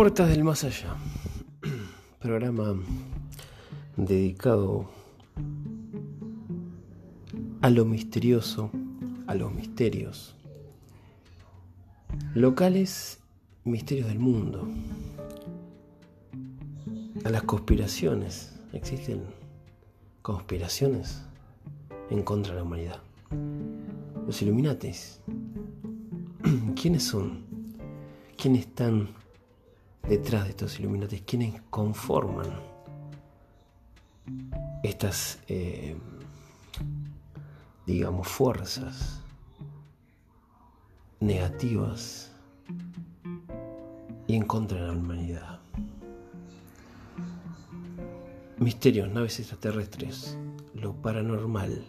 Puertas del Más Allá, programa dedicado a lo misterioso, a los misterios locales, misterios del mundo, a las conspiraciones. Existen conspiraciones en contra de la humanidad. Los Illuminatis. ¿Quiénes son? ¿Quiénes están detrás de estos Illuminatis? ¿Quiénes conforman estas, eh, digamos, fuerzas negativas y en contra de la humanidad? Misterios, naves extraterrestres, lo paranormal